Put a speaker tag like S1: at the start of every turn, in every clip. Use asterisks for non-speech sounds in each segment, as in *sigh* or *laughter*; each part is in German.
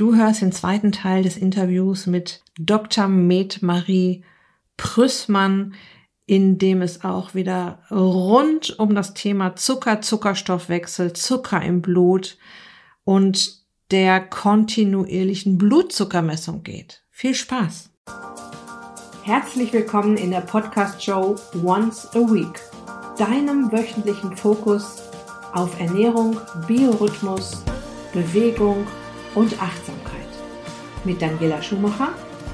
S1: Du hörst den zweiten Teil des Interviews mit Dr. Med Marie Prüssmann, in dem es auch wieder rund um das Thema Zucker, Zuckerstoffwechsel, Zucker im Blut und der kontinuierlichen Blutzuckermessung geht. Viel Spaß! Herzlich willkommen in der Podcast-Show Once a Week, deinem wöchentlichen Fokus auf Ernährung, Biorhythmus, Bewegung und Achtsamkeit. Mit Daniela Schumacher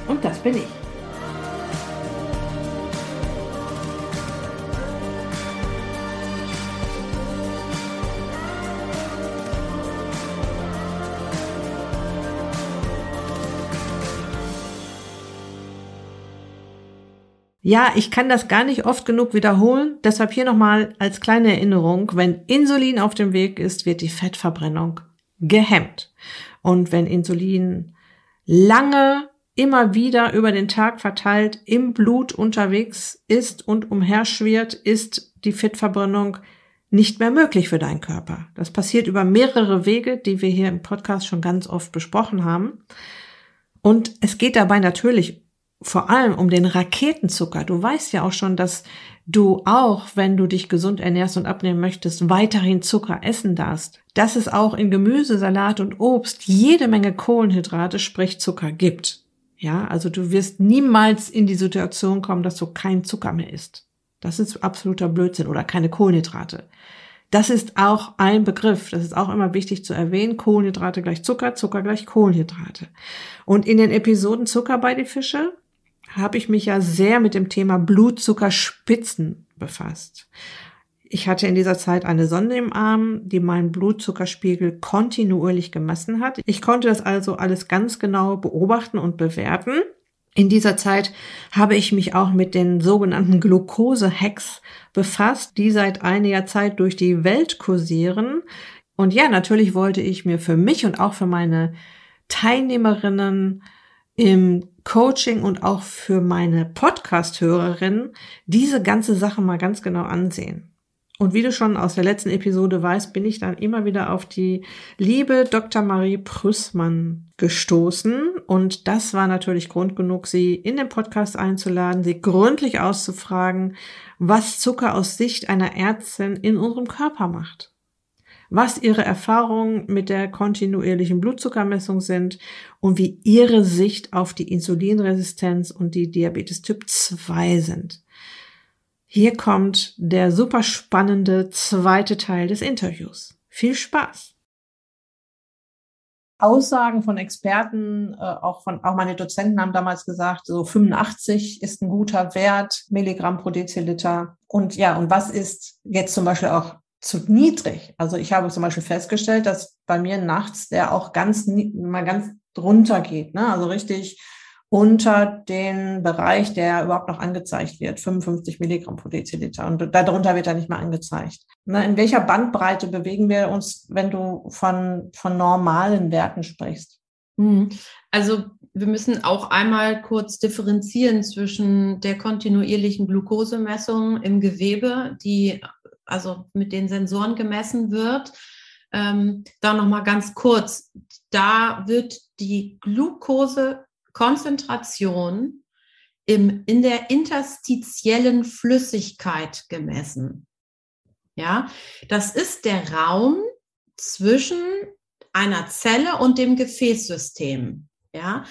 S1: und das bin ich. Ja, ich kann das gar nicht oft genug wiederholen. Deshalb hier nochmal als kleine Erinnerung. Wenn Insulin auf dem Weg ist, wird die Fettverbrennung gehemmt. Und wenn Insulin lange immer wieder über den Tag verteilt im Blut unterwegs ist und umherschwirrt, ist die Fettverbrennung nicht mehr möglich für deinen Körper. Das passiert über mehrere Wege, die wir hier im Podcast schon ganz oft besprochen haben. Und es geht dabei natürlich vor allem um den Raketenzucker. Du weißt ja auch schon, dass du auch, wenn du dich gesund ernährst und abnehmen möchtest, weiterhin Zucker essen darfst. Dass es auch in Gemüse, Salat und Obst jede Menge Kohlenhydrate, sprich Zucker gibt. Ja, also du wirst niemals in die Situation kommen, dass du kein Zucker mehr isst. Das ist absoluter Blödsinn oder keine Kohlenhydrate. Das ist auch ein Begriff. Das ist auch immer wichtig zu erwähnen. Kohlenhydrate gleich Zucker, Zucker gleich Kohlenhydrate. Und in den Episoden Zucker bei die Fische habe ich mich ja sehr mit dem Thema Blutzuckerspitzen befasst. Ich hatte in dieser Zeit eine Sonde im Arm, die meinen Blutzuckerspiegel kontinuierlich gemessen hat. Ich konnte das also alles ganz genau beobachten und bewerten. In dieser Zeit habe ich mich auch mit den sogenannten Glucose-Hacks befasst, die seit einiger Zeit durch die Welt kursieren. Und ja, natürlich wollte ich mir für mich und auch für meine Teilnehmerinnen im Coaching und auch für meine Podcast-Hörerinnen diese ganze Sache mal ganz genau ansehen. Und wie du schon aus der letzten Episode weißt, bin ich dann immer wieder auf die liebe Dr. Marie Prüssmann gestoßen. Und das war natürlich Grund genug, sie in den Podcast einzuladen, sie gründlich auszufragen, was Zucker aus Sicht einer Ärztin in unserem Körper macht was ihre Erfahrungen mit der kontinuierlichen Blutzuckermessung sind und wie ihre Sicht auf die Insulinresistenz und die Diabetes Typ 2 sind. Hier kommt der super spannende zweite Teil des Interviews. Viel Spaß! Aussagen von Experten, äh, auch von auch meine Dozenten haben damals gesagt, so 85 ist ein guter Wert, Milligramm pro Deziliter. Und ja, und was ist jetzt zum Beispiel auch zu niedrig. Also ich habe zum Beispiel festgestellt, dass bei mir nachts der auch ganz mal ganz drunter geht, ne? Also richtig unter den Bereich, der überhaupt noch angezeigt wird, 55 Milligramm pro Deziliter. Und darunter wird er nicht mehr angezeigt. Ne? In welcher Bandbreite bewegen wir uns, wenn du von, von normalen Werten sprichst?
S2: Hm. Also wir müssen auch einmal kurz differenzieren zwischen der kontinuierlichen Glukosemessung im Gewebe, die also mit den Sensoren gemessen wird. Ähm, da nochmal ganz kurz, da wird die Glukosekonzentration im, in der interstitiellen Flüssigkeit gemessen. Ja, das ist der Raum zwischen einer Zelle und dem Gefäßsystem. Ja,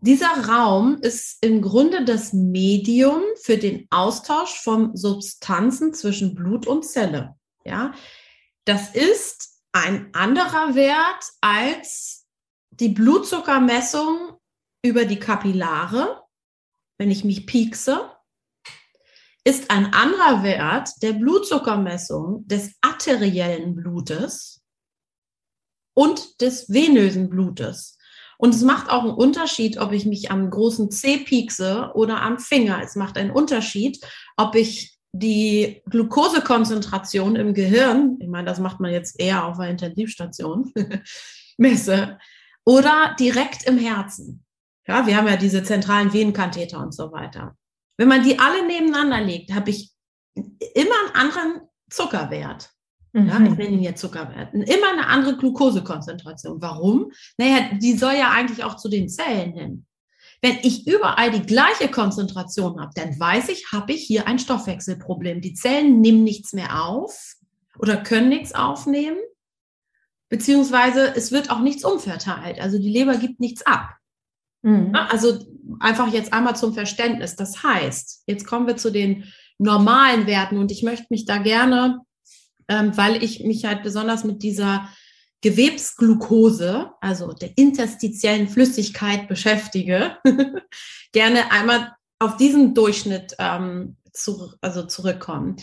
S2: dieser Raum ist im Grunde das Medium für den Austausch von Substanzen zwischen Blut und Zelle. Ja, das ist ein anderer Wert als die Blutzuckermessung über die Kapillare, wenn ich mich piekse, ist ein anderer Wert der Blutzuckermessung des arteriellen Blutes und des venösen Blutes. Und es macht auch einen Unterschied, ob ich mich am großen C piekse oder am Finger. Es macht einen Unterschied, ob ich die Glukosekonzentration im Gehirn, ich meine, das macht man jetzt eher auf einer Intensivstation, *laughs* messe, oder direkt im Herzen. Ja, wir haben ja diese zentralen Venenkatheter und so weiter. Wenn man die alle nebeneinander legt, habe ich immer einen anderen Zuckerwert. Mhm. Ja, ich nenne ihn jetzt Zuckerwert. Immer eine andere Glukosekonzentration. Warum? Naja, die soll ja eigentlich auch zu den Zellen hin. Wenn ich überall die gleiche Konzentration habe, dann weiß ich, habe ich hier ein Stoffwechselproblem. Die Zellen nehmen nichts mehr auf oder können nichts aufnehmen, beziehungsweise es wird auch nichts umverteilt. Also die Leber gibt nichts ab. Mhm. Also einfach jetzt einmal zum Verständnis. Das heißt, jetzt kommen wir zu den normalen Werten und ich möchte mich da gerne, ähm, weil ich mich halt besonders mit dieser Gewebsglucose, also der interstitiellen Flüssigkeit beschäftige, *laughs* gerne einmal auf diesen Durchschnitt ähm, zu, also zurückkommen.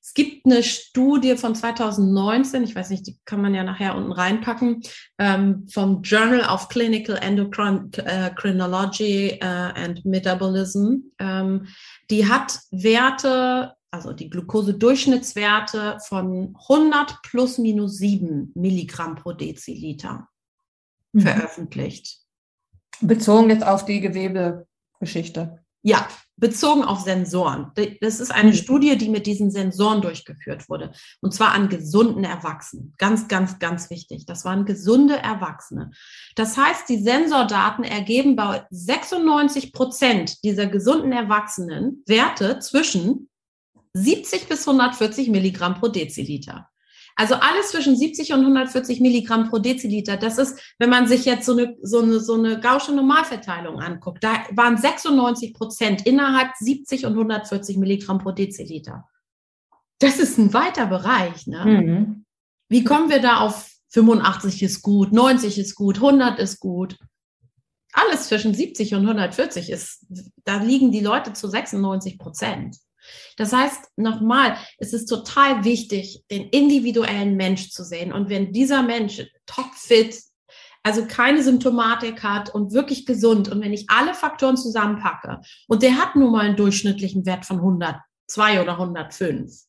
S2: Es gibt eine Studie von 2019, ich weiß nicht, die kann man ja nachher unten reinpacken, ähm, vom Journal of Clinical Endocrinology uh, and Metabolism. Ähm, die hat Werte, also die Glucose-Durchschnittswerte von 100 plus minus 7 Milligramm pro Deziliter mhm. veröffentlicht.
S1: Bezogen jetzt auf die Gewebegeschichte.
S2: Ja, bezogen auf Sensoren. Das ist eine mhm. Studie, die mit diesen Sensoren durchgeführt wurde. Und zwar an gesunden Erwachsenen. Ganz, ganz, ganz wichtig. Das waren gesunde Erwachsene. Das heißt, die Sensordaten ergeben bei 96 Prozent dieser gesunden Erwachsenen Werte zwischen 70 bis 140 Milligramm pro Deziliter. Also alles zwischen 70 und 140 Milligramm pro Deziliter. Das ist, wenn man sich jetzt so eine, so eine, so eine gausche Normalverteilung anguckt, da waren 96 Prozent innerhalb 70 und 140 Milligramm pro Deziliter. Das ist ein weiter Bereich. Ne? Mhm. Wie kommen wir da auf 85 ist gut, 90 ist gut, 100 ist gut? Alles zwischen 70 und 140 ist, da liegen die Leute zu 96 Prozent. Das heißt, nochmal, es ist total wichtig, den individuellen Mensch zu sehen. Und wenn dieser Mensch topfit, also keine Symptomatik hat und wirklich gesund, und wenn ich alle Faktoren zusammenpacke, und der hat nun mal einen durchschnittlichen Wert von 102 oder 105,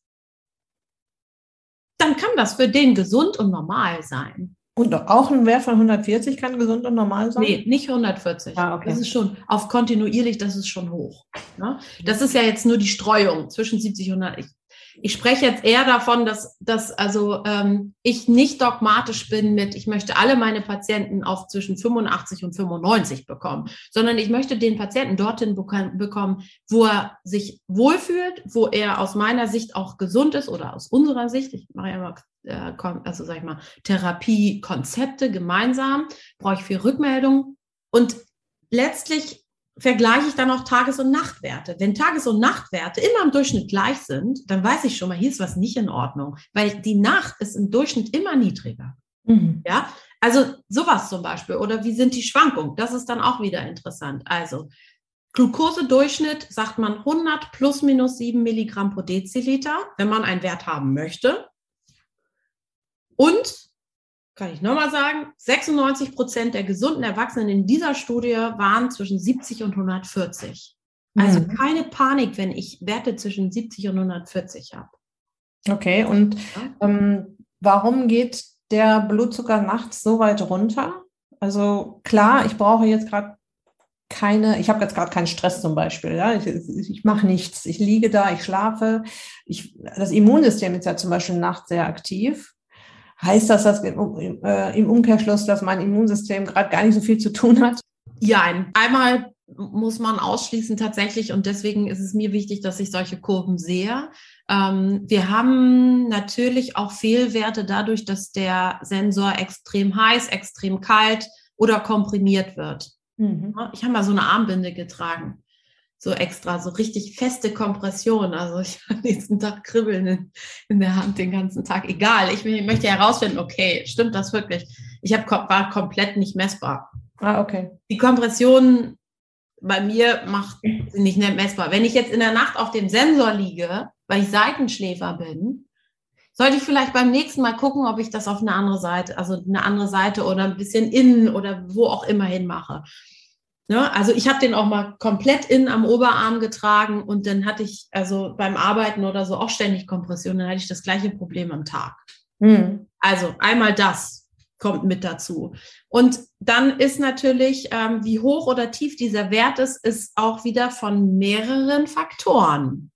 S2: dann kann das für den gesund und normal sein.
S1: Und auch ein Wert von 140 kann gesund und normal sein?
S2: Nee, nicht 140. Ah, okay. Das ist schon auf kontinuierlich, das ist schon hoch. Ne? Das ist ja jetzt nur die Streuung zwischen 70 und 100. Ich, ich spreche jetzt eher davon, dass, dass also ähm, ich nicht dogmatisch bin mit, ich möchte alle meine Patienten auf zwischen 85 und 95 bekommen, sondern ich möchte den Patienten dorthin bekommen, wo er sich wohlfühlt, wo er aus meiner Sicht auch gesund ist oder aus unserer Sicht. Ich mache ja immer äh, also sag ich mal, Therapiekonzepte gemeinsam, brauche ich viel Rückmeldung und letztlich vergleiche ich dann auch Tages- und Nachtwerte. Wenn Tages- und Nachtwerte immer im Durchschnitt gleich sind, dann weiß ich schon mal, hier ist was nicht in Ordnung, weil die Nacht ist im Durchschnitt immer niedriger. Mhm. Ja, also sowas zum Beispiel. Oder wie sind die Schwankungen? Das ist dann auch wieder interessant. Also Glukosedurchschnitt sagt man 100 plus minus 7 Milligramm pro Deziliter, wenn man einen Wert haben möchte. Und kann ich nochmal sagen, 96 Prozent der gesunden Erwachsenen in dieser Studie waren zwischen 70 und 140. Also mhm. keine Panik, wenn ich Werte zwischen 70 und 140 habe.
S1: Okay, und ähm, warum geht der Blutzucker nachts so weit runter? Also klar, ich brauche jetzt gerade keine, ich habe jetzt gerade keinen Stress zum Beispiel, ja, ich, ich mache nichts, ich liege da, ich schlafe, ich, das Immunsystem ist ja zum Beispiel nachts sehr aktiv Heißt das, dass im, äh, im Umkehrschluss, dass mein Immunsystem gerade gar nicht so viel zu tun hat?
S2: Ja, einmal muss man ausschließen tatsächlich und deswegen ist es mir wichtig, dass ich solche Kurven sehe. Ähm, wir haben natürlich auch Fehlwerte dadurch, dass der Sensor extrem heiß, extrem kalt oder komprimiert wird. Mhm. Ich habe mal so eine Armbinde getragen so extra, so richtig feste Kompression. Also ich *laughs* habe nächsten Tag Kribbeln in, in, der Hand den ganzen Tag. Egal, ich, ich möchte herausfinden, okay, stimmt das wirklich? Ich hab, war komplett nicht messbar.
S1: Ah, okay.
S2: Die Kompression bei mir macht sie nicht messbar. Wenn ich jetzt in der Nacht auf dem Sensor liege, weil ich Seitenschläfer bin, sollte ich vielleicht beim nächsten Mal gucken, ob ich das auf eine andere Seite, also eine andere Seite oder ein bisschen innen oder wo auch immer hin mache. Ne? Also ich habe den auch mal komplett innen am Oberarm getragen und dann hatte ich also beim Arbeiten oder so auch ständig Kompression, dann hatte ich das gleiche Problem am Tag. Mhm. Also einmal das kommt mit dazu. Und dann ist natürlich, ähm, wie hoch oder tief dieser Wert ist, ist auch wieder von mehreren Faktoren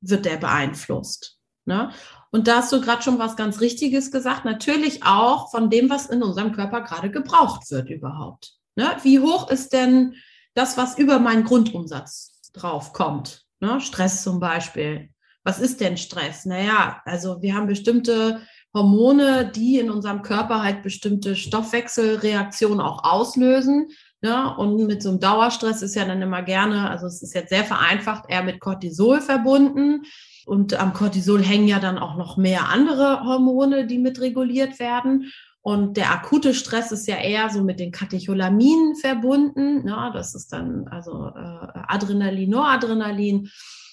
S2: wird der beeinflusst. Ne? Und da hast du gerade schon was ganz Richtiges gesagt. Natürlich auch von dem, was in unserem Körper gerade gebraucht wird überhaupt. Ne? Wie hoch ist denn das, was über meinen Grundumsatz drauf kommt? Ne? Stress zum Beispiel. Was ist denn Stress? Naja, also wir haben bestimmte Hormone, die in unserem Körper halt bestimmte Stoffwechselreaktionen auch auslösen. Ne? Und mit so einem Dauerstress ist ja dann immer gerne, also es ist jetzt sehr vereinfacht, eher mit Cortisol verbunden. Und am Cortisol hängen ja dann auch noch mehr andere Hormone, die mit reguliert werden. Und der akute Stress ist ja eher so mit den Katecholaminen verbunden. Ne? Das ist dann also äh, Adrenalin, Noradrenalin.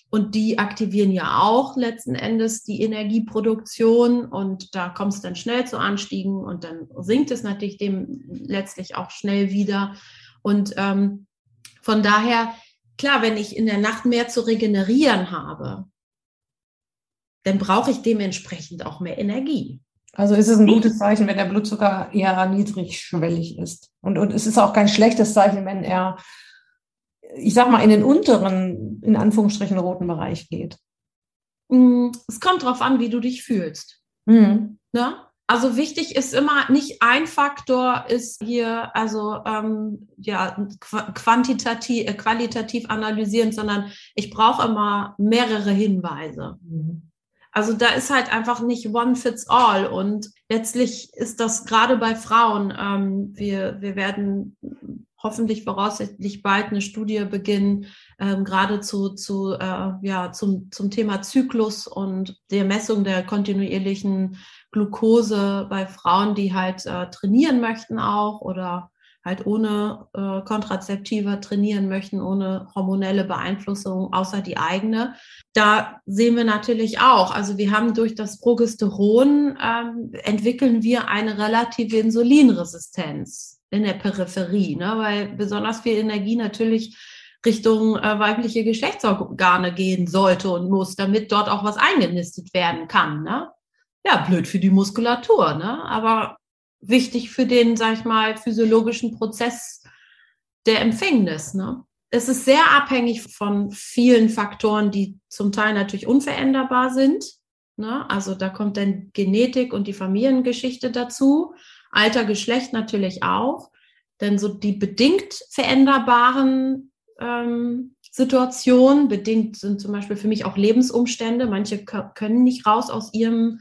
S2: Und die aktivieren ja auch letzten Endes die Energieproduktion und da kommt es dann schnell zu Anstiegen und dann sinkt es natürlich dem letztlich auch schnell wieder. Und ähm, von daher, klar, wenn ich in der Nacht mehr zu regenerieren habe, dann brauche ich dementsprechend auch mehr Energie.
S1: Also ist es ein gutes Zeichen, wenn der Blutzucker eher niedrigschwellig ist. Und, und es ist auch kein schlechtes Zeichen, wenn er ich sag mal, in den unteren, in Anführungsstrichen, roten Bereich geht?
S2: Mm, es kommt darauf an, wie du dich fühlst. Mhm. Ne? Also wichtig ist immer, nicht ein Faktor ist hier, also ähm, ja, quantitativ, äh, qualitativ analysierend, sondern ich brauche immer mehrere Hinweise. Mhm. Also da ist halt einfach nicht one fits all. Und letztlich ist das gerade bei Frauen, ähm, wir, wir werden hoffentlich voraussichtlich bald eine Studie beginnen, ähm, gerade zu, zu, äh, ja, zum, zum Thema Zyklus und der Messung der kontinuierlichen Glucose bei Frauen, die halt äh, trainieren möchten auch oder halt ohne äh, Kontrazeptiva trainieren möchten, ohne hormonelle Beeinflussung außer die eigene. Da sehen wir natürlich auch, also wir haben durch das Progesteron ähm, entwickeln wir eine relative Insulinresistenz in der Peripherie, ne? weil besonders viel Energie natürlich Richtung äh, weibliche Geschlechtsorgane gehen sollte und muss, damit dort auch was eingenistet werden kann. Ne? Ja, blöd für die Muskulatur, ne? aber wichtig für den, sag ich mal, physiologischen Prozess der Empfängnis. Ne? Es ist sehr abhängig von vielen Faktoren, die zum Teil natürlich unveränderbar sind. Ne? Also da kommt dann Genetik und die Familiengeschichte dazu. Alter, Geschlecht natürlich auch. Denn so die bedingt veränderbaren ähm, Situationen, bedingt sind zum Beispiel für mich auch Lebensumstände. Manche können nicht raus aus ihrem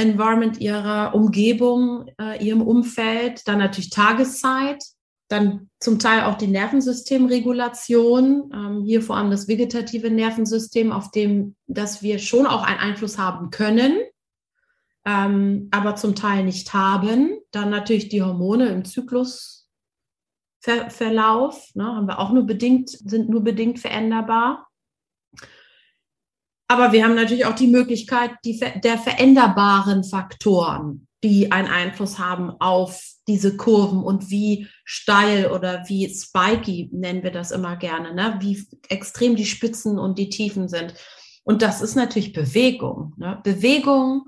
S2: Environment, ihrer Umgebung, äh, ihrem Umfeld. Dann natürlich Tageszeit, dann zum Teil auch die Nervensystemregulation, ähm, hier vor allem das vegetative Nervensystem, auf dem, dass wir schon auch einen Einfluss haben können ähm, aber zum Teil nicht haben. Dann natürlich die Hormone im Zyklusverlauf, ne, haben wir auch nur bedingt, sind nur bedingt veränderbar. Aber wir haben natürlich auch die Möglichkeit die, der veränderbaren Faktoren, die einen Einfluss haben auf diese Kurven und wie steil oder wie spiky nennen wir das immer gerne, ne? wie extrem die Spitzen und die Tiefen sind. Und das ist natürlich Bewegung. Ne? Bewegung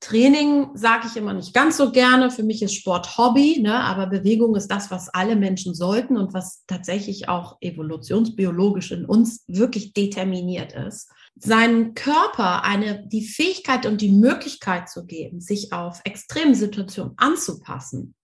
S2: Training sage ich immer nicht ganz so gerne. Für mich ist Sport Hobby, ne? aber Bewegung ist das, was alle Menschen sollten und was tatsächlich auch evolutionsbiologisch in uns wirklich determiniert ist. Seinem Körper eine, die Fähigkeit und die Möglichkeit zu geben, sich auf extreme Situationen anzupassen.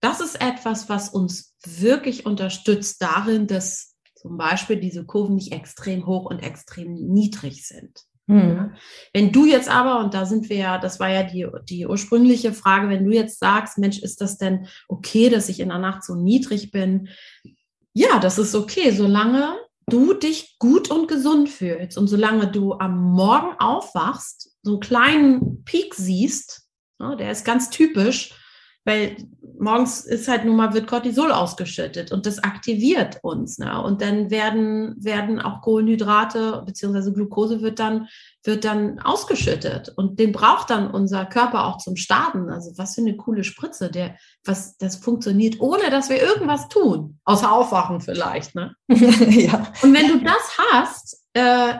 S2: Das ist etwas, was uns wirklich unterstützt darin, dass zum Beispiel diese Kurven nicht extrem hoch und extrem niedrig sind. Mhm. Wenn du jetzt aber, und da sind wir ja, das war ja die, die ursprüngliche Frage, wenn du jetzt sagst, Mensch, ist das denn okay, dass ich in der Nacht so niedrig bin? Ja, das ist okay, solange du dich gut und gesund fühlst und solange du am Morgen aufwachst, so einen kleinen Peak siehst, ne, der ist ganz typisch, weil morgens ist halt nun mal, wird Cortisol ausgeschüttet und das aktiviert uns. Ne? Und dann werden, werden auch Kohlenhydrate beziehungsweise Glucose wird dann, wird dann ausgeschüttet. Und den braucht dann unser Körper auch zum Starten. Also was für eine coole Spritze, der, was, das funktioniert, ohne dass wir irgendwas tun. Außer aufwachen vielleicht. Ne? *laughs* ja. Und wenn du das hast, äh,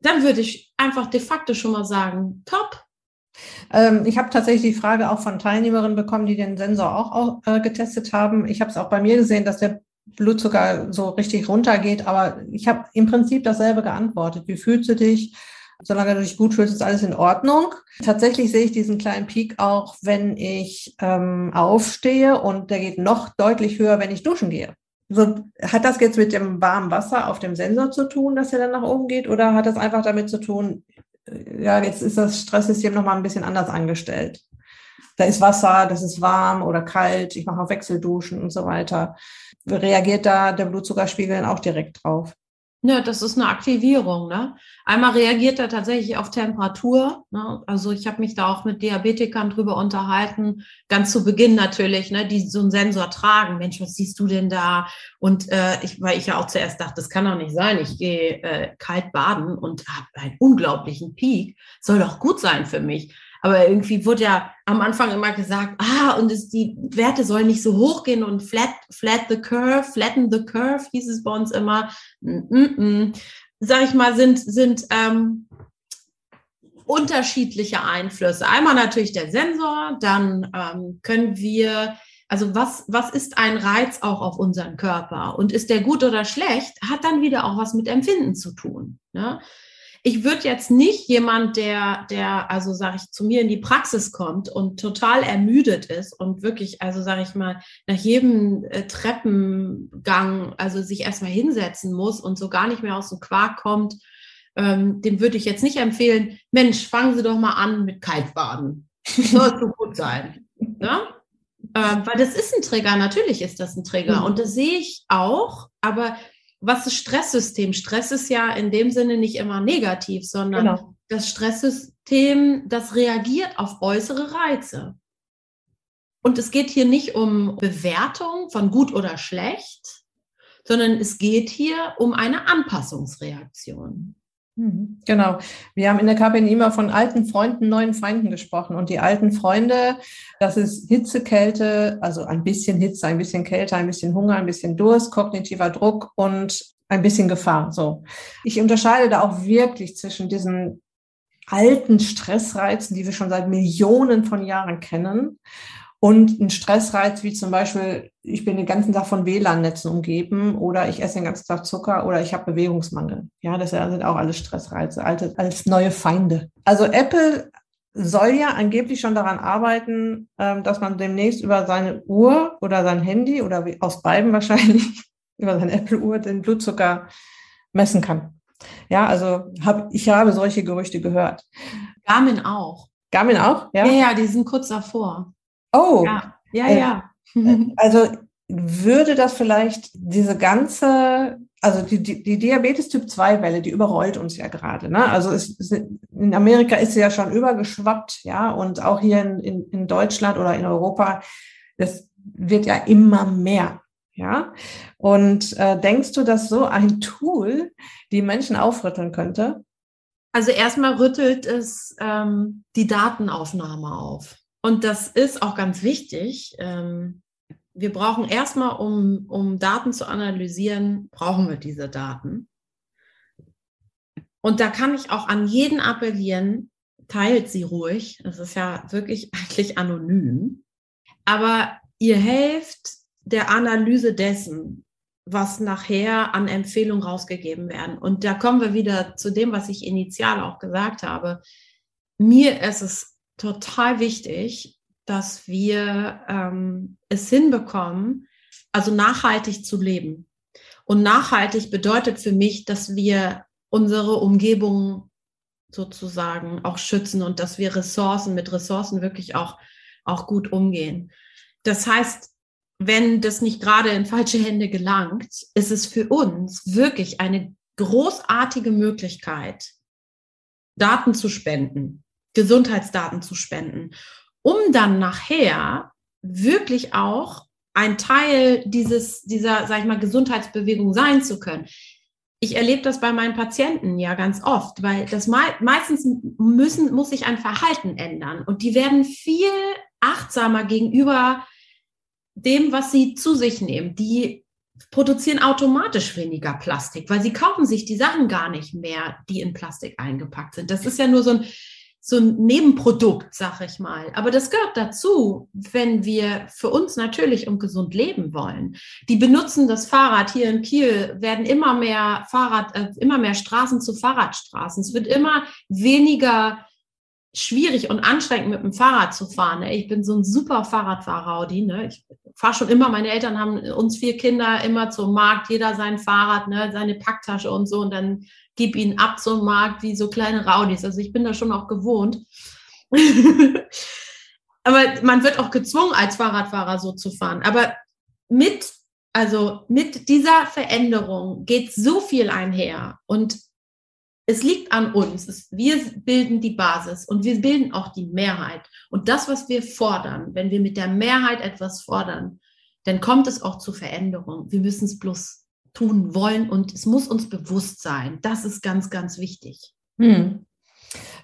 S2: dann würde ich einfach de facto schon mal sagen, top,
S1: ähm, ich habe tatsächlich die Frage auch von Teilnehmerinnen bekommen, die den Sensor auch, auch äh, getestet haben. Ich habe es auch bei mir gesehen, dass der Blutzucker so richtig runtergeht, aber ich habe im Prinzip dasselbe geantwortet. Wie fühlst du dich? Solange du dich gut fühlst, ist alles in Ordnung. Tatsächlich sehe ich diesen kleinen Peak auch, wenn ich ähm, aufstehe und der geht noch deutlich höher, wenn ich duschen gehe. So, hat das jetzt mit dem warmen Wasser auf dem Sensor zu tun, dass er dann nach oben geht, oder hat das einfach damit zu tun, ja, jetzt ist das Stresssystem nochmal ein bisschen anders angestellt? Da ist Wasser, das ist warm oder kalt, ich mache auch Wechselduschen und so weiter. Reagiert da der Blutzuckerspiegel auch direkt drauf?
S2: Ja, das ist eine Aktivierung. Ne? Einmal reagiert er tatsächlich auf Temperatur. Ne? Also ich habe mich da auch mit Diabetikern drüber unterhalten, ganz zu Beginn natürlich, ne? die so einen Sensor tragen. Mensch, was siehst du denn da? Und äh, ich, weil ich ja auch zuerst dachte, das kann doch nicht sein. Ich gehe äh, kalt baden und habe einen unglaublichen Peak. Soll doch gut sein für mich. Aber irgendwie wurde ja am Anfang immer gesagt, ah, und es, die Werte sollen nicht so hoch gehen und flat, flat the curve, flatten the curve, hieß es bei uns immer. Mm. Sag ich mal, sind, sind ähm, unterschiedliche Einflüsse. Einmal natürlich der Sensor, dann ähm, können wir also was, was ist ein Reiz auch auf unseren Körper? Und ist der gut oder schlecht, hat dann wieder auch was mit Empfinden zu tun. Ne? Ich würde jetzt nicht jemand, der, der, also sage ich, zu mir in die Praxis kommt und total ermüdet ist und wirklich, also sage ich mal, nach jedem äh, Treppengang, also sich erstmal hinsetzen muss und so gar nicht mehr aus dem Quark kommt, ähm, dem würde ich jetzt nicht empfehlen, Mensch, fangen Sie doch mal an mit Kaltbaden. Soll so gut sein. Ne? Ähm, weil das ist ein Trigger, natürlich ist das ein Trigger. Mhm. Und das sehe ich auch, aber was ist Stresssystem? Stress ist ja in dem Sinne nicht immer negativ, sondern genau. das Stresssystem, das reagiert auf äußere Reize. Und es geht hier nicht um Bewertung von gut oder schlecht, sondern es geht hier um eine Anpassungsreaktion.
S1: Mhm. Genau. Wir haben in der KPN immer von alten Freunden, neuen Feinden gesprochen. Und die alten Freunde, das ist Hitze, Kälte, also ein bisschen Hitze, ein bisschen Kälte, ein bisschen Hunger, ein bisschen Durst, kognitiver Druck und ein bisschen Gefahr. So. Ich unterscheide da auch wirklich zwischen diesen alten Stressreizen, die wir schon seit Millionen von Jahren kennen, und ein Stressreiz wie zum Beispiel, ich bin den ganzen Tag von WLAN-Netzen umgeben oder ich esse den ganzen Tag Zucker oder ich habe Bewegungsmangel. Ja, das sind auch alles Stressreize, alte, als neue Feinde. Also Apple soll ja angeblich schon daran arbeiten, ähm, dass man demnächst über seine Uhr oder sein Handy oder aus beiden wahrscheinlich *laughs* über seine Apple-Uhr den Blutzucker messen kann. Ja, also hab, ich habe solche Gerüchte gehört.
S2: Garmin auch.
S1: Garmin auch?
S2: Ja, ja, ja die sind kurz davor.
S1: Oh.
S2: Ja, ja. Äh, ja.
S1: also würde das vielleicht diese ganze, also die, die, die Diabetes Typ 2 Welle, die überrollt uns ja gerade. Ne? Also es, in Amerika ist sie ja schon übergeschwappt, ja, und auch hier in, in, in Deutschland oder in Europa, das wird ja immer mehr. Ja, und äh, denkst du, dass so ein Tool die Menschen aufrütteln könnte?
S2: Also erstmal rüttelt es ähm, die Datenaufnahme auf. Und das ist auch ganz wichtig. Ähm, wir brauchen erstmal, um, um Daten zu analysieren, brauchen wir diese Daten. Und da kann ich auch an jeden appellieren, teilt sie ruhig. Das ist ja wirklich *laughs* eigentlich anonym. Aber ihr helft der Analyse dessen, was nachher an Empfehlungen rausgegeben werden. Und da kommen wir wieder zu dem, was ich initial auch gesagt habe. Mir ist es total wichtig, dass wir ähm, es hinbekommen, also nachhaltig zu leben. Und nachhaltig bedeutet für mich, dass wir unsere Umgebung sozusagen auch schützen und dass wir Ressourcen mit Ressourcen wirklich auch, auch gut umgehen. Das heißt, wenn das nicht gerade in falsche Hände gelangt, ist es für uns wirklich eine großartige Möglichkeit, Daten zu spenden, Gesundheitsdaten zu spenden, um dann nachher wirklich auch ein Teil dieses, dieser, sag ich mal, Gesundheitsbewegung sein zu können. Ich erlebe das bei meinen Patienten ja ganz oft, weil das me meistens müssen, muss sich ein Verhalten ändern und die werden viel achtsamer gegenüber dem, was sie zu sich nehmen. Die produzieren automatisch weniger Plastik, weil sie kaufen sich die Sachen gar nicht mehr, die in Plastik eingepackt sind. Das ist ja nur so ein so ein Nebenprodukt, sag ich mal. Aber das gehört dazu, wenn wir für uns natürlich und gesund leben wollen. Die benutzen das Fahrrad hier in Kiel, werden immer mehr Fahrrad, äh, immer mehr Straßen zu Fahrradstraßen. Es wird immer weniger schwierig und anstrengend mit dem Fahrrad zu fahren. Ich bin so ein super Fahrradfahrer, Audi. Ne? Ich fahre schon immer, meine Eltern haben uns vier Kinder immer zum Markt, jeder sein Fahrrad, ne? seine Packtasche und so. Und dann gib ihn ab zum Markt wie so kleine Raudis. Also ich bin da schon auch gewohnt. *laughs* Aber man wird auch gezwungen, als Fahrradfahrer so zu fahren. Aber mit, also mit dieser Veränderung geht so viel einher. Und es liegt an uns. wir bilden die Basis und wir bilden auch die Mehrheit. Und das, was wir fordern, wenn wir mit der Mehrheit etwas fordern, dann kommt es auch zu Veränderung. Wir müssen es bloß tun wollen und es muss uns bewusst sein. Das ist ganz, ganz wichtig. Hm.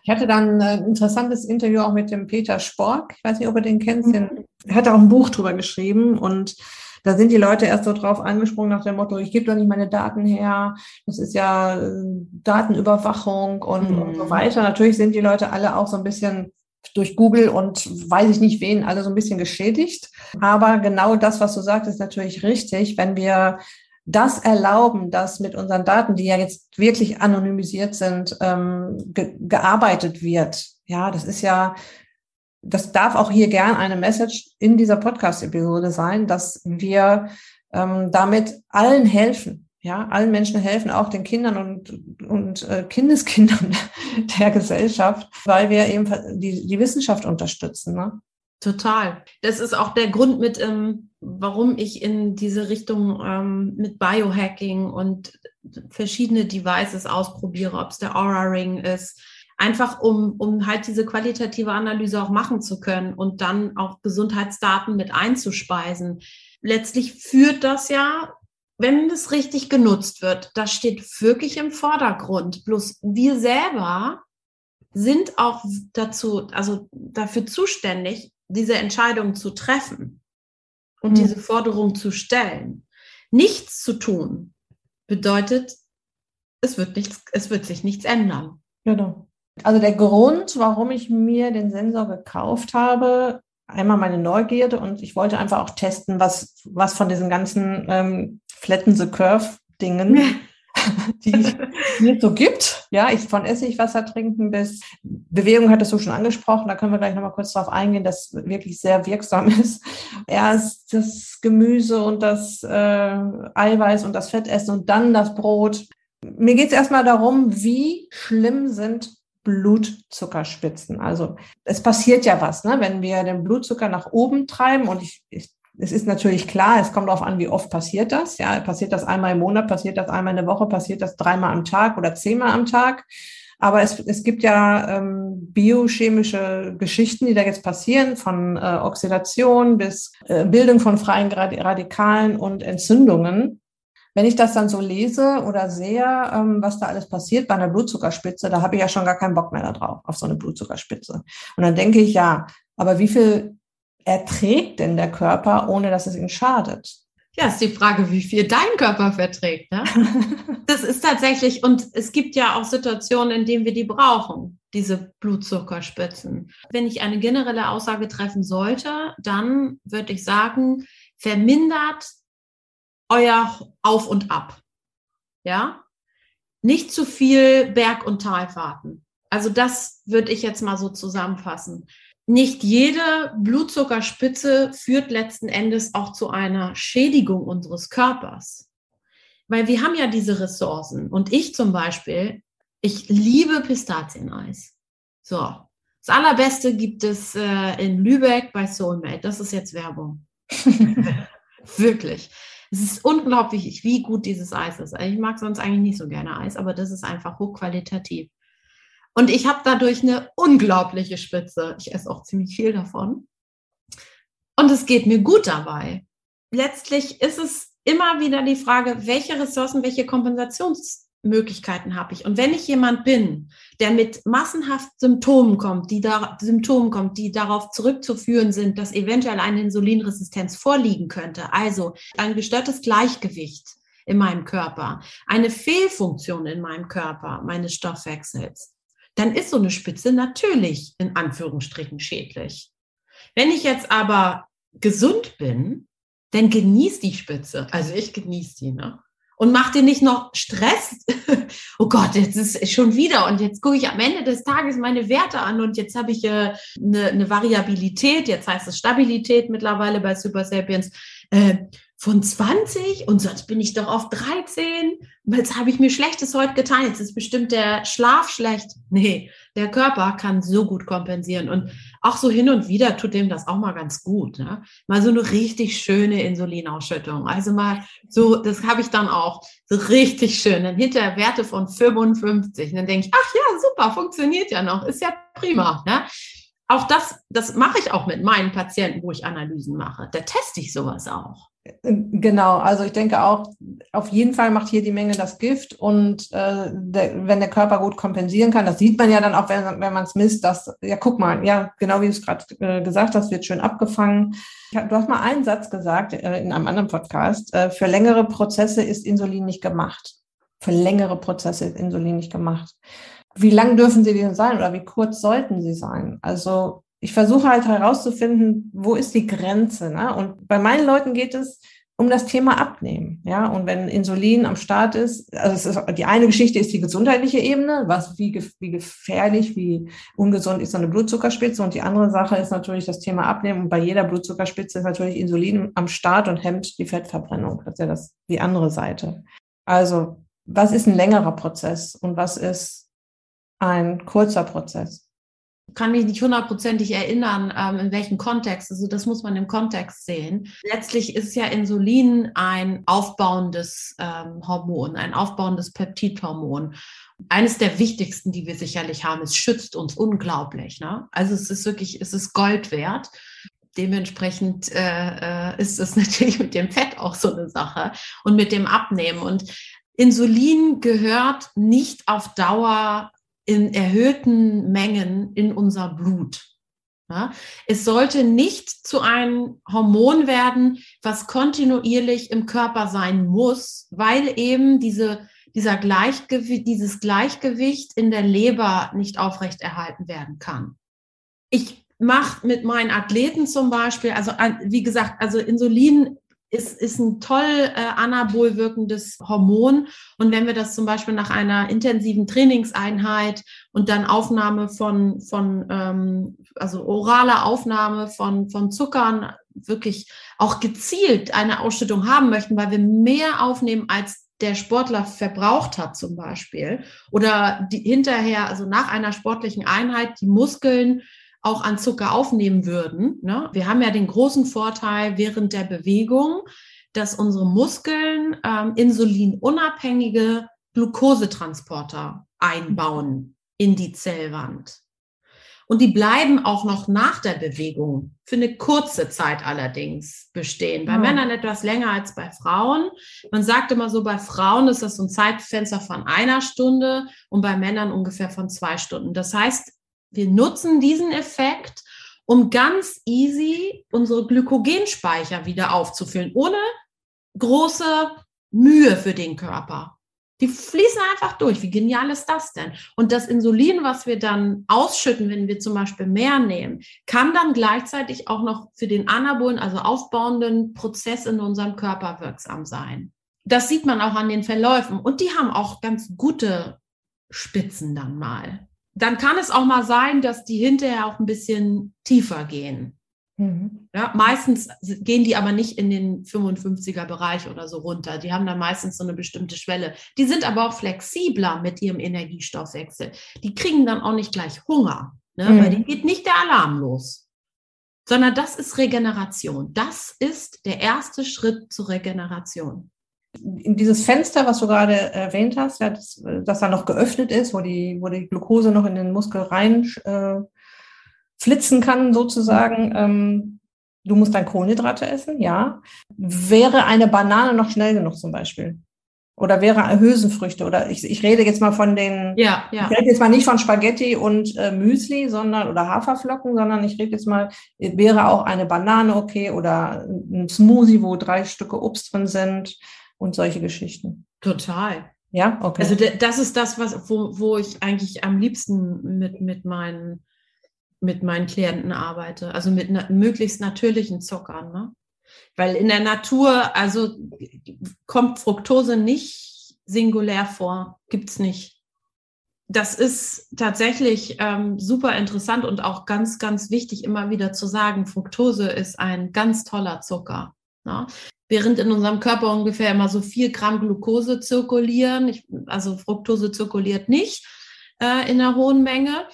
S1: Ich hatte dann ein interessantes Interview auch mit dem Peter Spork. Ich weiß nicht, ob ihr den kennt. Mhm. Er hat auch ein Buch drüber geschrieben und da sind die Leute erst so drauf angesprungen nach dem Motto, ich gebe doch nicht meine Daten her, das ist ja äh, Datenüberwachung und, mhm. und so weiter. Natürlich sind die Leute alle auch so ein bisschen durch Google und weiß ich nicht wen alle so ein bisschen geschädigt. Aber genau das, was du sagst, ist natürlich richtig. Wenn wir das erlauben, dass mit unseren Daten, die ja jetzt wirklich anonymisiert sind, ähm, ge gearbeitet wird. Ja, das ist ja, das darf auch hier gern eine Message in dieser Podcast-Episode sein, dass wir ähm, damit allen helfen. Ja, allen Menschen helfen, auch den Kindern und, und äh, Kindeskindern *laughs* der Gesellschaft, weil wir eben die, die Wissenschaft unterstützen. Ne?
S2: Total. Das ist auch der Grund mit, ähm, warum ich in diese Richtung ähm, mit Biohacking und verschiedene Devices ausprobiere, ob es der Aura Ring ist, einfach um, um halt diese qualitative Analyse auch machen zu können und dann auch Gesundheitsdaten mit einzuspeisen. Letztlich führt das ja, wenn es richtig genutzt wird, das steht wirklich im Vordergrund. Bloß wir selber sind auch dazu, also dafür zuständig, diese Entscheidung zu treffen und mhm. diese Forderung zu stellen. Nichts zu tun bedeutet, es wird nichts, es wird sich nichts ändern.
S1: Genau. Also der Grund, warum ich mir den Sensor gekauft habe, einmal meine Neugierde und ich wollte einfach auch testen, was, was von diesen ganzen ähm, Flatten the Curve Dingen *laughs* die es so gibt. Ja, ich von Essigwasser trinken bis Bewegung hattest du schon angesprochen. Da können wir gleich nochmal kurz drauf eingehen, das wirklich sehr wirksam *laughs* ist. Erst das Gemüse und das äh, Eiweiß und das Fett essen und dann das Brot. Mir geht es erstmal darum, wie schlimm sind Blutzuckerspitzen. Also es passiert ja was, ne? wenn wir den Blutzucker nach oben treiben und ich, ich es ist natürlich klar, es kommt darauf an, wie oft passiert das. Ja, passiert das einmal im Monat, passiert das einmal in der Woche, passiert das dreimal am Tag oder zehnmal am Tag. Aber es, es gibt ja ähm, biochemische Geschichten, die da jetzt passieren, von äh, Oxidation bis äh, Bildung von freien Radikalen und Entzündungen. Wenn ich das dann so lese oder sehe, ähm, was da alles passiert bei einer Blutzuckerspitze, da habe ich ja schon gar keinen Bock mehr darauf, auf so eine Blutzuckerspitze. Und dann denke ich, ja, aber wie viel erträgt denn der Körper, ohne dass es ihm schadet?
S2: Ja, ist die Frage, wie viel dein Körper verträgt. Ne? *laughs* das ist tatsächlich, und es gibt ja auch Situationen, in denen wir die brauchen, diese Blutzuckerspitzen. Wenn ich eine generelle Aussage treffen sollte, dann würde ich sagen, vermindert euer Auf und Ab. Ja? Nicht zu viel Berg- und Talfahrten. Also das würde ich jetzt mal so zusammenfassen nicht jede Blutzuckerspitze führt letzten Endes auch zu einer Schädigung unseres Körpers. Weil wir haben ja diese Ressourcen. Und ich zum Beispiel, ich liebe Pistazieneis. So. Das allerbeste gibt es äh, in Lübeck bei Soulmate. Das ist jetzt Werbung. *laughs* Wirklich. Es ist unglaublich, wie gut dieses Eis ist. Ich mag sonst eigentlich nicht so gerne Eis, aber das ist einfach hochqualitativ. Und ich habe dadurch eine unglaubliche Spitze. Ich esse auch ziemlich viel davon. Und es geht mir gut dabei. Letztlich ist es immer wieder die Frage, welche Ressourcen, welche Kompensationsmöglichkeiten habe ich? Und wenn ich jemand bin, der mit massenhaft Symptomen kommt, die da, Symptomen kommt, die darauf zurückzuführen sind, dass eventuell eine Insulinresistenz vorliegen könnte, also ein gestörtes Gleichgewicht in meinem Körper, eine Fehlfunktion in meinem Körper, meines Stoffwechsels, dann ist so eine Spitze natürlich in Anführungsstrichen schädlich. Wenn ich jetzt aber gesund bin, dann genieß die Spitze. Also ich genieße die, ne? Und mach dir nicht noch Stress. *laughs* oh Gott, jetzt ist schon wieder und jetzt gucke ich am Ende des Tages meine Werte an und jetzt habe ich äh, eine, eine Variabilität, jetzt heißt es Stabilität mittlerweile bei Super Sapiens. Äh, von 20 und sonst bin ich doch auf 13. Jetzt habe ich mir Schlechtes heute getan. Jetzt ist bestimmt der Schlaf schlecht. *laughs* Nee, der Körper kann so gut kompensieren. Und auch so hin und wieder tut dem das auch mal ganz gut. Ne? Mal so eine richtig schöne Insulinausschüttung. Also mal so, das habe ich dann auch so richtig schön. Dann hinter Werte von 55. Und dann denke ich, ach ja, super, funktioniert ja noch. Ist ja prima. Ne? Auch das, das mache ich auch mit meinen Patienten, wo ich Analysen mache. Da teste ich sowas auch.
S1: Genau, also ich denke auch, auf jeden Fall macht hier die Menge das Gift und äh, der, wenn der Körper gut kompensieren kann, das sieht man ja dann auch, wenn, wenn man es misst, dass, ja guck mal, ja, genau wie du es gerade äh, gesagt hast, wird schön abgefangen. du hast mal einen Satz gesagt äh, in einem anderen Podcast, äh, für längere Prozesse ist Insulin nicht gemacht. Für längere Prozesse ist Insulin nicht gemacht. Wie lang dürfen sie denn sein oder wie kurz sollten sie sein? Also ich versuche halt herauszufinden, wo ist die Grenze. Ne? Und bei meinen Leuten geht es um das Thema Abnehmen. Ja, und wenn Insulin am Start ist, also ist, die eine Geschichte ist die gesundheitliche Ebene, was wie, wie gefährlich, wie ungesund ist so eine Blutzuckerspitze. Und die andere Sache ist natürlich das Thema Abnehmen. Und bei jeder Blutzuckerspitze ist natürlich Insulin am Start und hemmt die Fettverbrennung. Das ist ja das, die andere Seite. Also, was ist ein längerer Prozess und was ist ein kurzer Prozess?
S2: Kann mich nicht hundertprozentig erinnern, ähm, in welchem Kontext. Also das muss man im Kontext sehen. Letztlich ist ja Insulin ein aufbauendes ähm, Hormon, ein aufbauendes Peptidhormon. Eines der wichtigsten, die wir sicherlich haben. Es schützt uns unglaublich. Ne? Also es ist wirklich, es ist Gold wert. Dementsprechend äh, äh ist es *laughs* natürlich mit dem Fett auch so eine Sache und mit dem Abnehmen. Und Insulin gehört nicht auf Dauer in erhöhten Mengen in unser Blut. Ja, es sollte nicht zu einem Hormon werden, was kontinuierlich im Körper sein muss, weil eben diese, dieser Gleichgewicht, dieses Gleichgewicht in der Leber nicht aufrechterhalten werden kann. Ich mache mit meinen Athleten zum Beispiel, also wie gesagt, also Insulin ist, ist ein toll äh, anabol wirkendes Hormon. Und wenn wir das zum Beispiel nach einer intensiven Trainingseinheit und dann Aufnahme von, von ähm, also orale Aufnahme von, von Zuckern wirklich auch gezielt eine Ausschüttung haben möchten, weil wir mehr aufnehmen als der Sportler verbraucht hat zum Beispiel oder die hinterher, also nach einer sportlichen Einheit, die Muskeln auch an Zucker aufnehmen würden. Ne? Wir haben ja den großen Vorteil während der Bewegung, dass unsere Muskeln ähm, insulinunabhängige Glukosetransporter einbauen in die Zellwand. Und die bleiben auch noch nach der Bewegung für eine kurze Zeit allerdings bestehen. Bei ja. Männern etwas länger als bei Frauen. Man sagt immer so, bei Frauen ist das so ein Zeitfenster von einer Stunde und bei Männern ungefähr von zwei Stunden. Das heißt, wir nutzen diesen Effekt, um ganz easy unsere Glykogenspeicher wieder aufzufüllen, ohne große Mühe für den Körper. Die fließen einfach durch. Wie genial ist das denn? Und das Insulin, was wir dann ausschütten, wenn wir zum Beispiel mehr nehmen, kann dann gleichzeitig auch noch für den anabolen, also aufbauenden Prozess in unserem Körper wirksam sein. Das sieht man auch an den Verläufen. Und die haben auch ganz gute Spitzen dann mal dann kann es auch mal sein, dass die hinterher auch ein bisschen tiefer gehen. Mhm. Ja, meistens gehen die aber nicht in den 55er Bereich oder so runter. Die haben dann meistens so eine bestimmte Schwelle. Die sind aber auch flexibler mit ihrem Energiestoffwechsel. Die kriegen dann auch nicht gleich Hunger, ne? mhm. weil die geht nicht der Alarm los. Sondern das ist Regeneration. Das ist der erste Schritt zur Regeneration
S1: dieses Fenster, was du gerade erwähnt hast, ja, das, das da noch geöffnet ist, wo die, wo die Glucose noch in den Muskel rein äh, flitzen kann, sozusagen. Ähm, du musst dann Kohlenhydrate essen, ja. Wäre eine Banane noch schnell genug zum Beispiel? Oder wäre Hülsenfrüchte? Oder ich, ich rede jetzt mal von den,
S2: ja, ja.
S1: ich rede jetzt mal nicht von Spaghetti und äh, Müsli, sondern oder Haferflocken, sondern ich rede jetzt mal, wäre auch eine Banane okay oder ein Smoothie, wo drei Stücke Obst drin sind und solche Geschichten.
S2: Total. Ja, okay. Also das ist das, was, wo, wo ich eigentlich am liebsten mit, mit, meinen, mit meinen Klienten arbeite. Also mit na, möglichst natürlichen Zuckern. Ne? Weil in der Natur, also kommt Fructose nicht singulär vor, gibt es nicht. Das ist tatsächlich ähm, super interessant und auch ganz, ganz wichtig, immer wieder zu sagen, Fructose ist ein ganz toller Zucker. Ne? während in unserem Körper ungefähr immer so vier Gramm Glucose zirkulieren. Ich, also Fructose zirkuliert nicht äh, in einer hohen Menge.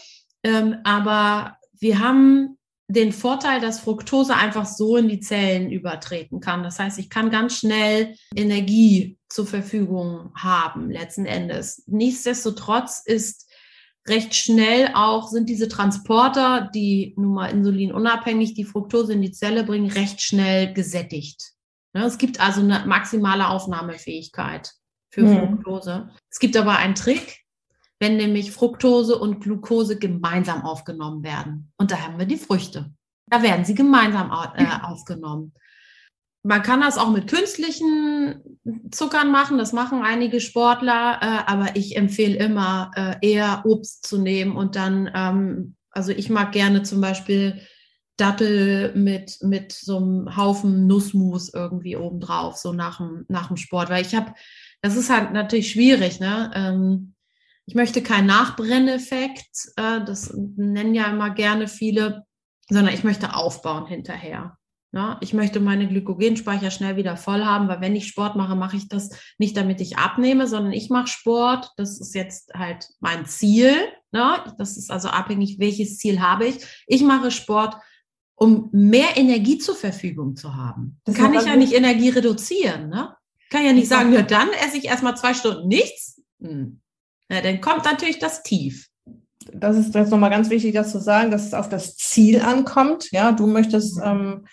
S2: Ähm, aber wir haben den Vorteil, dass Fructose einfach so in die Zellen übertreten kann. Das heißt, ich kann ganz schnell Energie zur Verfügung haben, letzten Endes. Nichtsdestotrotz ist recht schnell auch, sind diese Transporter, die nun mal insulinunabhängig die Fructose in die Zelle bringen, recht schnell gesättigt. Ne, es gibt also eine maximale Aufnahmefähigkeit für mhm. Fructose. Es gibt aber einen Trick, wenn nämlich Fructose und Glucose gemeinsam aufgenommen werden. Und da haben wir die Früchte. Da werden sie gemeinsam äh, aufgenommen. Man kann das auch mit künstlichen Zuckern machen, das machen einige Sportler, äh, aber ich empfehle immer äh, eher Obst zu nehmen und dann, ähm, also ich mag gerne zum Beispiel Dattel mit, mit so einem Haufen Nussmus irgendwie obendrauf, so nach dem, nach dem Sport. Weil ich habe, das ist halt natürlich schwierig, ne? Ähm, ich möchte keinen Nachbrenneffekt, äh, das nennen ja immer gerne viele, sondern ich möchte aufbauen hinterher. Ne? Ich möchte meine Glykogenspeicher schnell wieder voll haben, weil wenn ich Sport mache, mache ich das nicht, damit ich abnehme, sondern ich mache Sport. Das ist jetzt halt mein Ziel. Ne? Das ist also abhängig, welches Ziel habe ich. Ich mache Sport, um mehr Energie zur Verfügung zu haben. Das kann ich ja nicht Energie reduzieren. Ne? Kann ja nicht sagen, ja, dann esse ich erstmal zwei Stunden nichts. Hm. Ja, dann kommt natürlich das Tief.
S1: Das ist jetzt nochmal ganz wichtig, das zu sagen, dass es auf das Ziel ankommt. Ja, du möchtest ähm,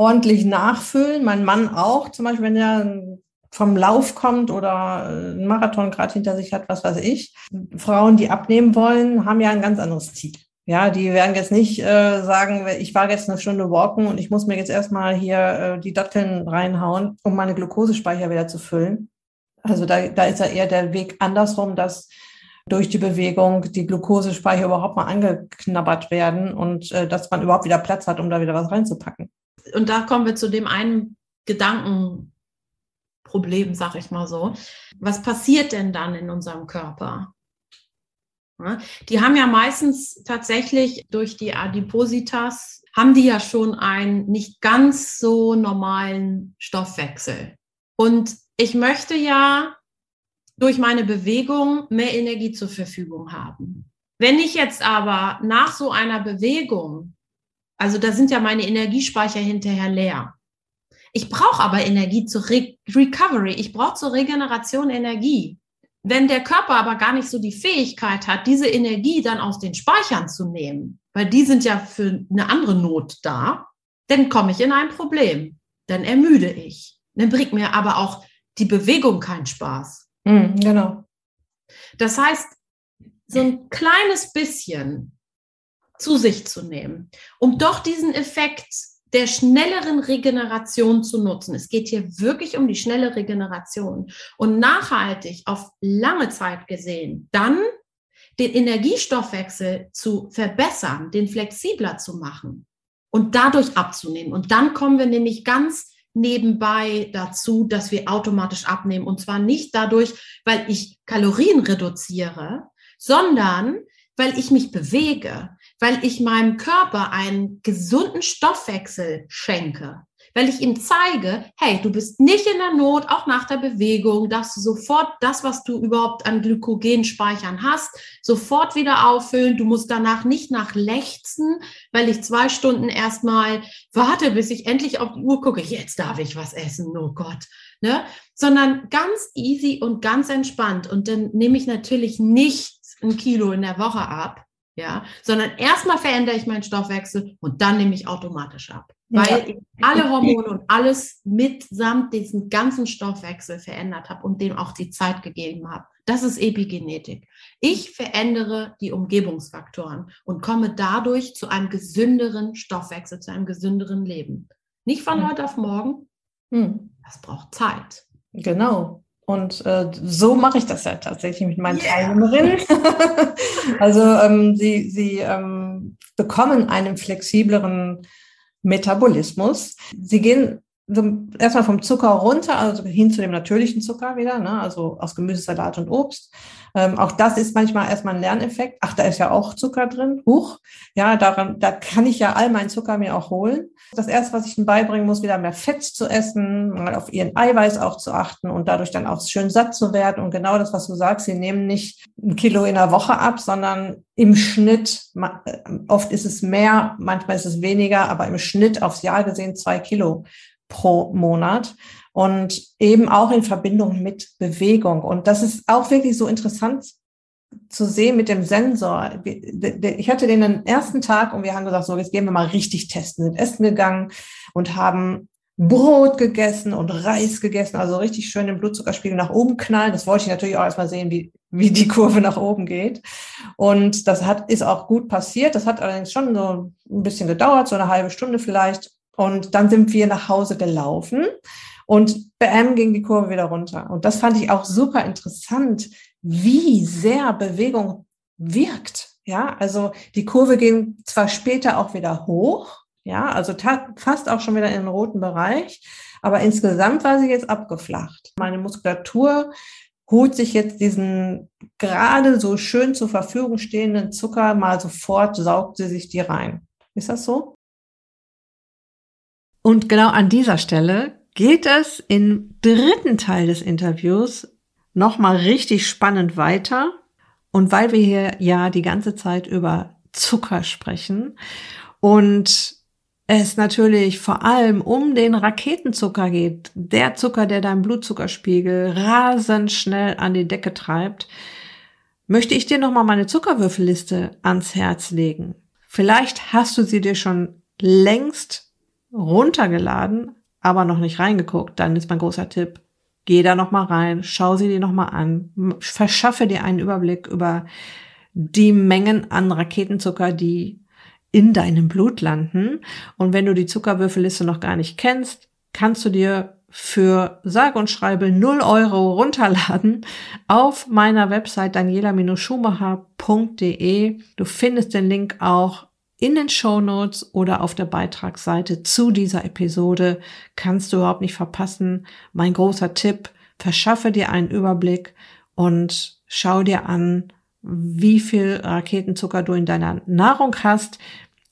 S1: ordentlich nachfüllen. Mein Mann auch, zum Beispiel, wenn er vom Lauf kommt oder einen Marathon gerade hinter sich hat, was weiß ich. Frauen, die abnehmen wollen, haben ja ein ganz anderes Ziel. Ja, die werden jetzt nicht äh, sagen, ich war jetzt eine Stunde walken und ich muss mir jetzt erstmal hier äh, die Datteln reinhauen, um meine Glukosespeicher wieder zu füllen. Also da, da ist ja eher der Weg andersrum, dass durch die Bewegung die Glukosespeicher überhaupt mal angeknabbert werden und äh, dass man überhaupt wieder Platz hat, um da wieder was reinzupacken.
S2: Und da kommen wir zu dem einen Gedankenproblem, sag ich mal so. Was passiert denn dann in unserem Körper? Die haben ja meistens tatsächlich durch die Adipositas, haben die ja schon einen nicht ganz so normalen Stoffwechsel. Und ich möchte ja durch meine Bewegung mehr Energie zur Verfügung haben. Wenn ich jetzt aber nach so einer Bewegung, also da sind ja meine Energiespeicher hinterher leer. Ich brauche aber Energie zur Re Recovery. Ich brauche zur Regeneration Energie. Wenn der Körper aber gar nicht so die Fähigkeit hat, diese Energie dann aus den Speichern zu nehmen, weil die sind ja für eine andere Not da, dann komme ich in ein Problem. Dann ermüde ich. Dann bringt mir aber auch die Bewegung keinen Spaß.
S1: Mhm, genau.
S2: Das heißt, so ein kleines bisschen zu sich zu nehmen, um doch diesen Effekt der schnelleren Regeneration zu nutzen. Es geht hier wirklich um die schnelle Regeneration und nachhaltig auf lange Zeit gesehen, dann den Energiestoffwechsel zu verbessern, den flexibler zu machen und dadurch abzunehmen. Und dann kommen wir nämlich ganz nebenbei dazu, dass wir automatisch abnehmen. Und zwar nicht dadurch, weil ich Kalorien reduziere, sondern weil ich mich bewege, weil ich meinem Körper einen gesunden Stoffwechsel schenke, weil ich ihm zeige, hey, du bist nicht in der Not, auch nach der Bewegung, dass du sofort das, was du überhaupt an Glykogen speichern hast, sofort wieder auffüllen. Du musst danach nicht nach lechzen, weil ich zwei Stunden erstmal warte, bis ich endlich auf die Uhr gucke. Jetzt darf ich was essen, oh Gott. Ne? Sondern ganz easy und ganz entspannt. Und dann nehme ich natürlich nicht ein Kilo in der Woche ab, ja, sondern erstmal verändere ich meinen Stoffwechsel und dann nehme ich automatisch ab, weil ich alle Hormone und alles mitsamt diesen ganzen Stoffwechsel verändert habe und dem auch die Zeit gegeben habe. Das ist Epigenetik. Ich verändere die Umgebungsfaktoren und komme dadurch zu einem gesünderen Stoffwechsel, zu einem gesünderen Leben. Nicht von hm. heute auf morgen. Hm. Das braucht Zeit.
S1: Genau. Und äh, so mache ich das ja tatsächlich mit meinen yeah. Teilnehmerinnen. *laughs* *laughs* also ähm, sie, sie ähm, bekommen einen flexibleren Metabolismus. Sie gehen so erstmal vom Zucker runter, also hin zu dem natürlichen Zucker wieder, ne? also aus Gemüse, Salat und Obst. Ähm, auch das ist manchmal erstmal ein Lerneffekt. Ach, da ist ja auch Zucker drin. Huch. Ja, daran, da kann ich ja all meinen Zucker mir auch holen. Das erste, was ich ihnen beibringen muss, wieder mehr Fett zu essen, mal auf ihren Eiweiß auch zu achten und dadurch dann auch schön satt zu werden. Und genau das, was du sagst, sie nehmen nicht ein Kilo in der Woche ab, sondern im Schnitt, äh, oft ist es mehr, manchmal ist es weniger, aber im Schnitt aufs Jahr gesehen zwei Kilo pro Monat und eben auch in Verbindung mit Bewegung. Und das ist auch wirklich so interessant zu sehen mit dem Sensor. Ich hatte den, ersten Tag und wir haben gesagt, so, jetzt gehen wir mal richtig testen, sind essen gegangen und haben Brot gegessen und Reis gegessen, also richtig schön den Blutzuckerspiegel nach oben knallen. Das wollte ich natürlich auch erstmal sehen, wie, wie die Kurve nach oben geht. Und das hat, ist auch gut passiert. Das hat allerdings schon so ein bisschen gedauert, so eine halbe Stunde vielleicht. Und dann sind wir nach Hause gelaufen und BM ging die Kurve wieder runter. Und das fand ich auch super interessant, wie sehr Bewegung wirkt. Ja, also die Kurve ging zwar später auch wieder hoch, ja, also fast auch schon wieder in den roten Bereich, aber insgesamt war sie jetzt abgeflacht. Meine Muskulatur holt sich jetzt diesen gerade so schön zur Verfügung stehenden Zucker mal sofort, saugt sie sich die rein. Ist das so? Und genau an dieser Stelle geht es im dritten Teil des Interviews nochmal richtig spannend weiter. Und weil wir hier ja die ganze Zeit über Zucker sprechen und es natürlich vor allem um den Raketenzucker geht, der Zucker, der deinen Blutzuckerspiegel rasend schnell an die Decke treibt, möchte ich dir nochmal meine Zuckerwürfelliste ans Herz legen. Vielleicht hast du sie dir schon längst runtergeladen, aber noch nicht reingeguckt, dann ist mein großer Tipp, geh da noch mal rein, schau sie dir noch mal an, verschaffe dir einen Überblick über die Mengen an Raketenzucker, die in deinem Blut landen. Und wenn du die Zuckerwürfelliste noch gar nicht kennst, kannst du dir für sage und schreibe 0 Euro runterladen auf meiner Website daniela-schumacher.de. Du findest den Link auch in den Show Notes oder auf der Beitragsseite zu dieser Episode kannst du überhaupt nicht verpassen. Mein großer Tipp, verschaffe dir einen Überblick und schau dir an, wie viel Raketenzucker du in deiner Nahrung hast.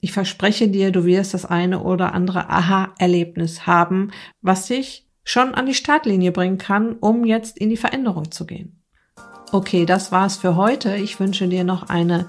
S1: Ich verspreche dir, du wirst das eine oder andere Aha-Erlebnis haben, was dich schon an die Startlinie bringen kann, um jetzt in die Veränderung zu gehen. Okay, das war's für heute. Ich wünsche dir noch eine